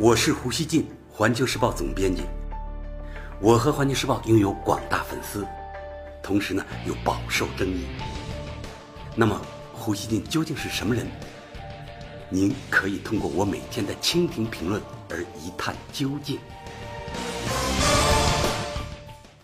我是胡锡进，环球时报总编辑。我和环球时报拥有广大粉丝，同时呢又饱受争议。那么，胡锡进究竟是什么人？您可以通过我每天的蜻蜓评论而一探究竟。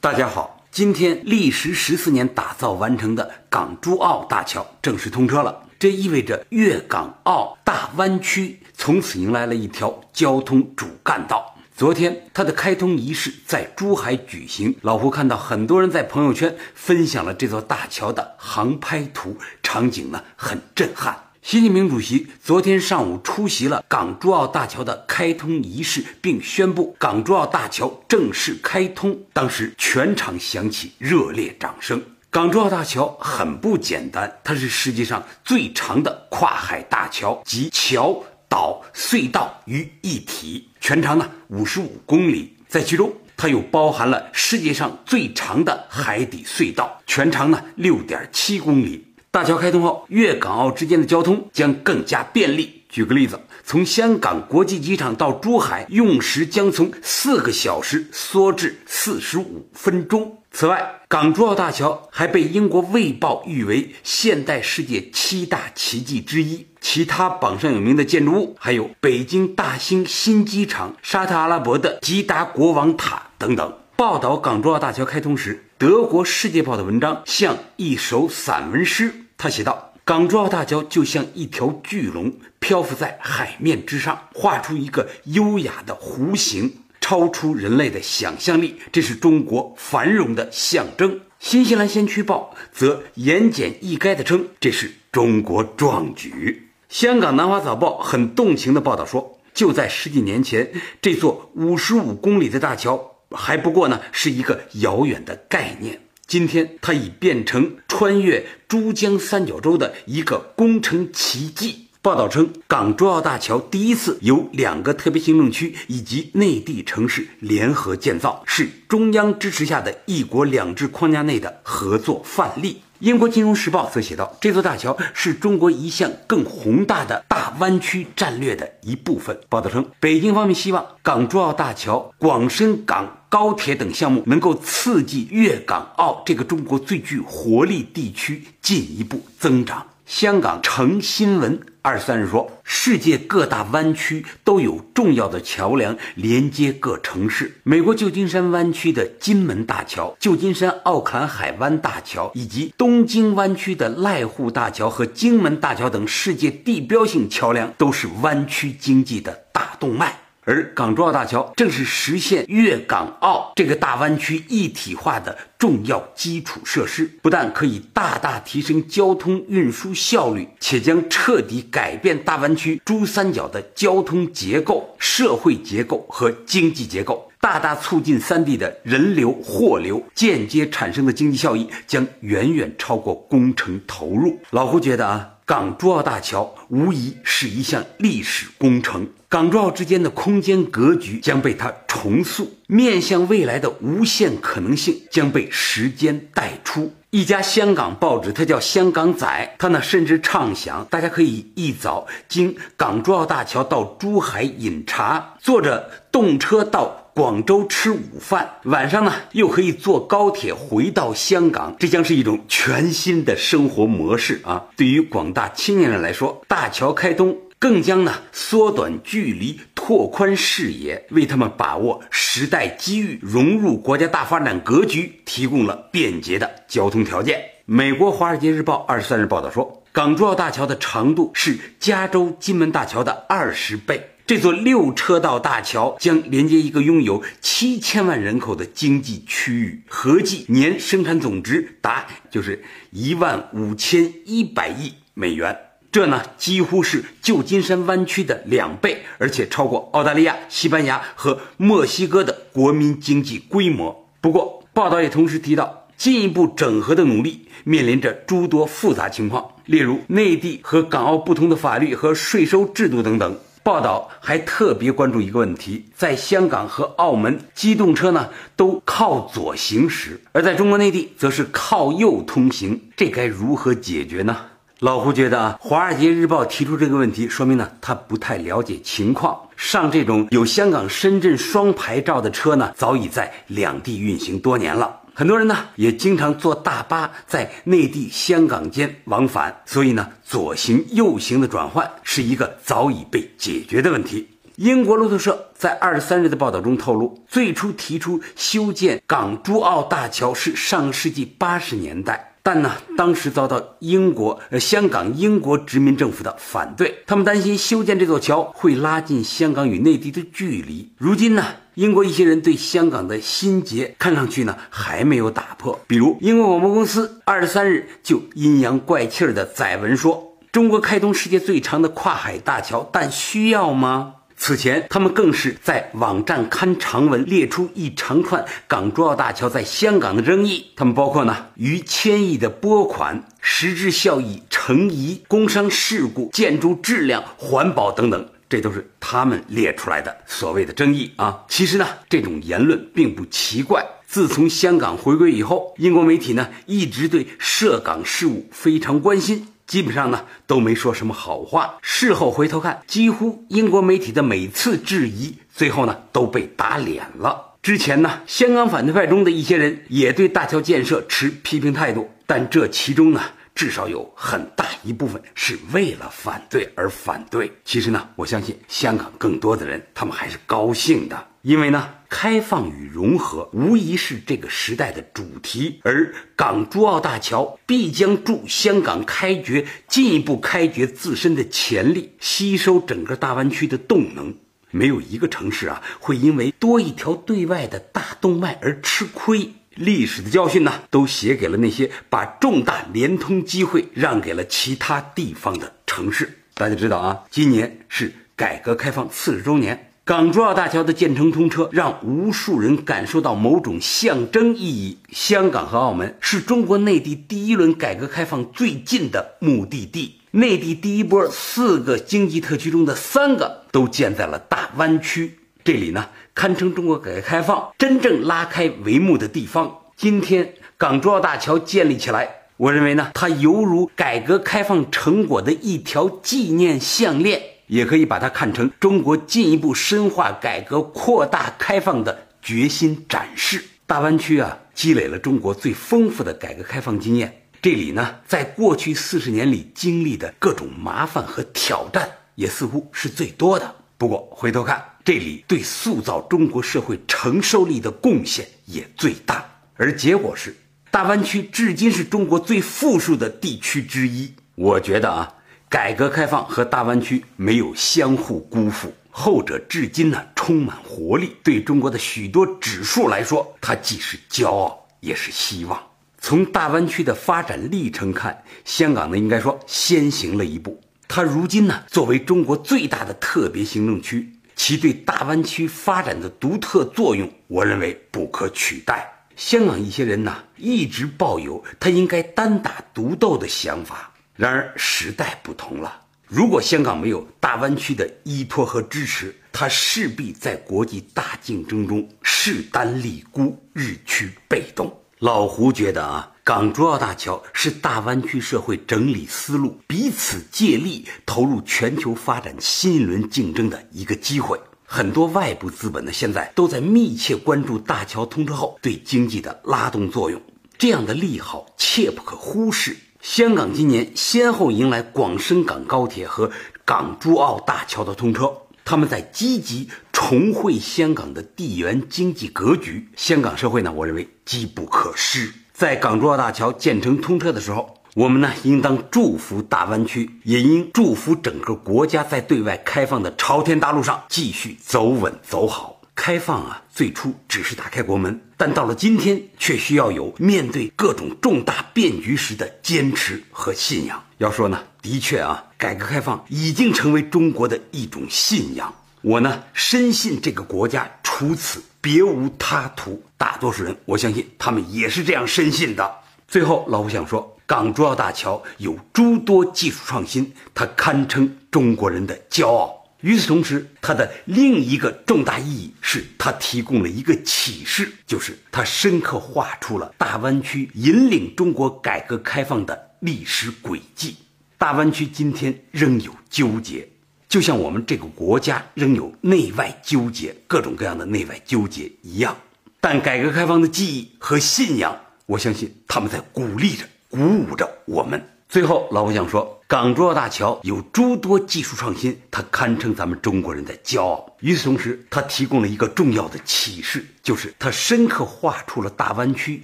大家好，今天历时十四年打造完成的港珠澳大桥正式通车了。这意味着粤港澳大湾区从此迎来了一条交通主干道。昨天，它的开通仪式在珠海举行。老胡看到很多人在朋友圈分享了这座大桥的航拍图，场景呢很震撼。习近平主席昨天上午出席了港珠澳大桥的开通仪式，并宣布港珠澳大桥正式开通。当时全场响起热烈掌声。港珠澳大桥很不简单，它是世界上最长的跨海大桥，集桥、岛、隧道于一体，全长呢五十五公里。在其中，它又包含了世界上最长的海底隧道，全长呢六点七公里。大桥开通后，粤港澳之间的交通将更加便利。举个例子，从香港国际机场到珠海，用时将从四个小时缩至四十五分钟。此外，港珠澳大桥还被英国《卫报》誉为现代世界七大奇迹之一。其他榜上有名的建筑物还有北京大兴新机场、沙特阿拉伯的吉达国王塔等等。报道港珠澳大桥开通时，德国《世界报》的文章像一首散文诗。他写道：“港珠澳大桥就像一条巨龙，漂浮在海面之上，画出一个优雅的弧形。”超出人类的想象力，这是中国繁荣的象征。新西兰先驱报则言简意赅地称，这是中国壮举。香港南华早报很动情地报道说，就在十几年前，这座五十五公里的大桥还不过呢是一个遥远的概念，今天它已变成穿越珠江三角洲的一个工程奇迹。报道称，港珠澳大桥第一次由两个特别行政区以及内地城市联合建造，是中央支持下的一国两制框架内的合作范例。英国金融时报则写道，这座大桥是中国一项更宏大的大湾区战略的一部分。报道称，北京方面希望港珠澳大桥、广深港高铁等项目能够刺激粤港澳这个中国最具活力地区进一步增长。香港成新闻二三日说，世界各大湾区都有重要的桥梁连接各城市。美国旧金山湾区的金门大桥、旧金山奥坎海湾大桥，以及东京湾区的濑户大桥和金门大桥等世界地标性桥梁，都是湾区经济的大动脉。而港珠澳大桥正是实现粤港澳这个大湾区一体化的重要基础设施，不但可以大大提升交通运输效率，且将彻底改变大湾区珠三角的交通结构、社会结构和经济结构，大大促进三地的人流、货流，间接产生的经济效益将远远超过工程投入。老胡觉得啊。港珠澳大桥无疑是一项历史工程，港珠澳之间的空间格局将被它重塑，面向未来的无限可能性将被时间带出。一家香港报纸，它叫《香港仔》，它呢甚至畅想，大家可以一早经港珠澳大桥到珠海饮茶，坐着动车到。广州吃午饭，晚上呢又可以坐高铁回到香港，这将是一种全新的生活模式啊！对于广大青年人来说，大桥开通更将呢缩短距离、拓宽视野，为他们把握时代机遇、融入国家大发展格局提供了便捷的交通条件。美国《华尔街日报》二十三日报道说，港珠澳大桥的长度是加州金门大桥的二十倍。这座六车道大桥将连接一个拥有七千万人口的经济区域，合计年生产总值达就是一万五千一百亿美元。这呢几乎是旧金山湾区的两倍，而且超过澳大利亚、西班牙和墨西哥的国民经济规模。不过，报道也同时提到，进一步整合的努力面临着诸多复杂情况，例如内地和港澳不同的法律和税收制度等等。报道还特别关注一个问题：在香港和澳门，机动车呢都靠左行驶，而在中国内地则是靠右通行，这该如何解决呢？老胡觉得啊，《华尔街日报》提出这个问题，说明呢他不太了解情况。上这种有香港、深圳双牌照的车呢，早已在两地运行多年了。很多人呢也经常坐大巴在内地、香港间往返，所以呢左行右行的转换是一个早已被解决的问题。英国路透社在二十三日的报道中透露，最初提出修建港珠澳大桥是上世纪八十年代。但呢，当时遭到英国、香港英国殖民政府的反对，他们担心修建这座桥会拉近香港与内地的距离。如今呢，英国一些人对香港的心结看上去呢还没有打破。比如，英国广播公司二十三日就阴阳怪气儿的载文说：“中国开通世界最长的跨海大桥，但需要吗？”此前，他们更是在网站刊长文，列出一长串港珠澳大桥在香港的争议。他们包括呢逾千亿的拨款、实质效益成疑、工伤事故、建筑质量、环保等等，这都是他们列出来的所谓的争议啊。其实呢，这种言论并不奇怪。自从香港回归以后，英国媒体呢一直对涉港事务非常关心。基本上呢都没说什么好话。事后回头看，几乎英国媒体的每次质疑，最后呢都被打脸了。之前呢，香港反对派中的一些人也对大桥建设持批评态度，但这其中呢，至少有很大一部分是为了反对而反对。其实呢，我相信香港更多的人，他们还是高兴的。因为呢，开放与融合无疑是这个时代的主题，而港珠澳大桥必将助香港开掘进一步开掘自身的潜力，吸收整个大湾区的动能。没有一个城市啊会因为多一条对外的大动脉而吃亏。历史的教训呢，都写给了那些把重大联通机会让给了其他地方的城市。大家知道啊，今年是改革开放四十周年。港珠澳大桥的建成通车，让无数人感受到某种象征意义。香港和澳门是中国内地第一轮改革开放最近的目的地。内地第一波四个经济特区中的三个都建在了大湾区，这里呢堪称中国改革开放真正拉开帷幕的地方。今天港珠澳大桥建立起来，我认为呢，它犹如改革开放成果的一条纪念项链。也可以把它看成中国进一步深化改革、扩大开放的决心展示。大湾区啊，积累了中国最丰富的改革开放经验。这里呢，在过去四十年里经历的各种麻烦和挑战，也似乎是最多的。不过回头看，这里对塑造中国社会承受力的贡献也最大。而结果是，大湾区至今是中国最富庶的地区之一。我觉得啊。改革开放和大湾区没有相互辜负，后者至今呢充满活力。对中国的许多指数来说，它既是骄傲，也是希望。从大湾区的发展历程看，香港呢应该说先行了一步。它如今呢作为中国最大的特别行政区，其对大湾区发展的独特作用，我认为不可取代。香港一些人呢一直抱有他应该单打独斗的想法。然而时代不同了，如果香港没有大湾区的依托和支持，它势必在国际大竞争中势单力孤，日趋被动。老胡觉得啊，港珠澳大桥是大湾区社会整理思路、彼此借力、投入全球发展新一轮竞争的一个机会。很多外部资本呢，现在都在密切关注大桥通车后对经济的拉动作用，这样的利好切不可忽视。香港今年先后迎来广深港高铁和港珠澳大桥的通车，他们在积极重绘香港的地缘经济格局。香港社会呢，我认为机不可失。在港珠澳大桥建成通车的时候，我们呢应当祝福大湾区，也应祝福整个国家在对外开放的朝天大路上继续走稳走好。开放啊，最初只是打开国门，但到了今天，却需要有面对各种重大变局时的坚持和信仰。要说呢，的确啊，改革开放已经成为中国的一种信仰。我呢，深信这个国家除此别无他途。大多数人，我相信他们也是这样深信的。最后，老胡想说，港珠澳大桥有诸多技术创新，它堪称中国人的骄傲。与此同时，它的另一个重大意义是，它提供了一个启示，就是它深刻画出了大湾区引领中国改革开放的历史轨迹。大湾区今天仍有纠结，就像我们这个国家仍有内外纠结、各种各样的内外纠结一样。但改革开放的记忆和信仰，我相信他们在鼓励着、鼓舞着我们。最后，老胡想说，港珠澳大桥有诸多技术创新，它堪称咱们中国人的骄傲。与此同时，它提供了一个重要的启示，就是它深刻画出了大湾区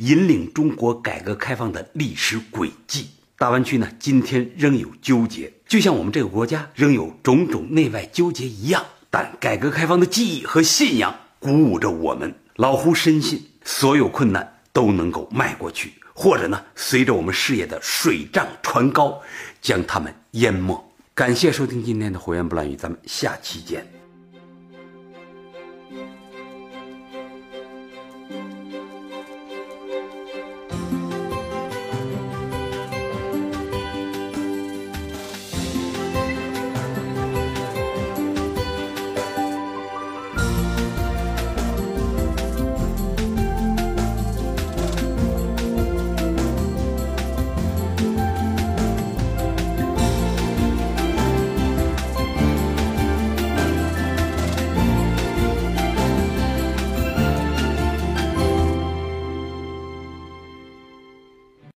引领中国改革开放的历史轨迹。大湾区呢，今天仍有纠结，就像我们这个国家仍有种种内外纠结一样。但改革开放的记忆和信仰鼓舞着我们。老胡深信，所有困难都能够迈过去。或者呢，随着我们事业的水涨船高，将他们淹没。感谢收听今天的《火焰不乱语》，咱们下期见。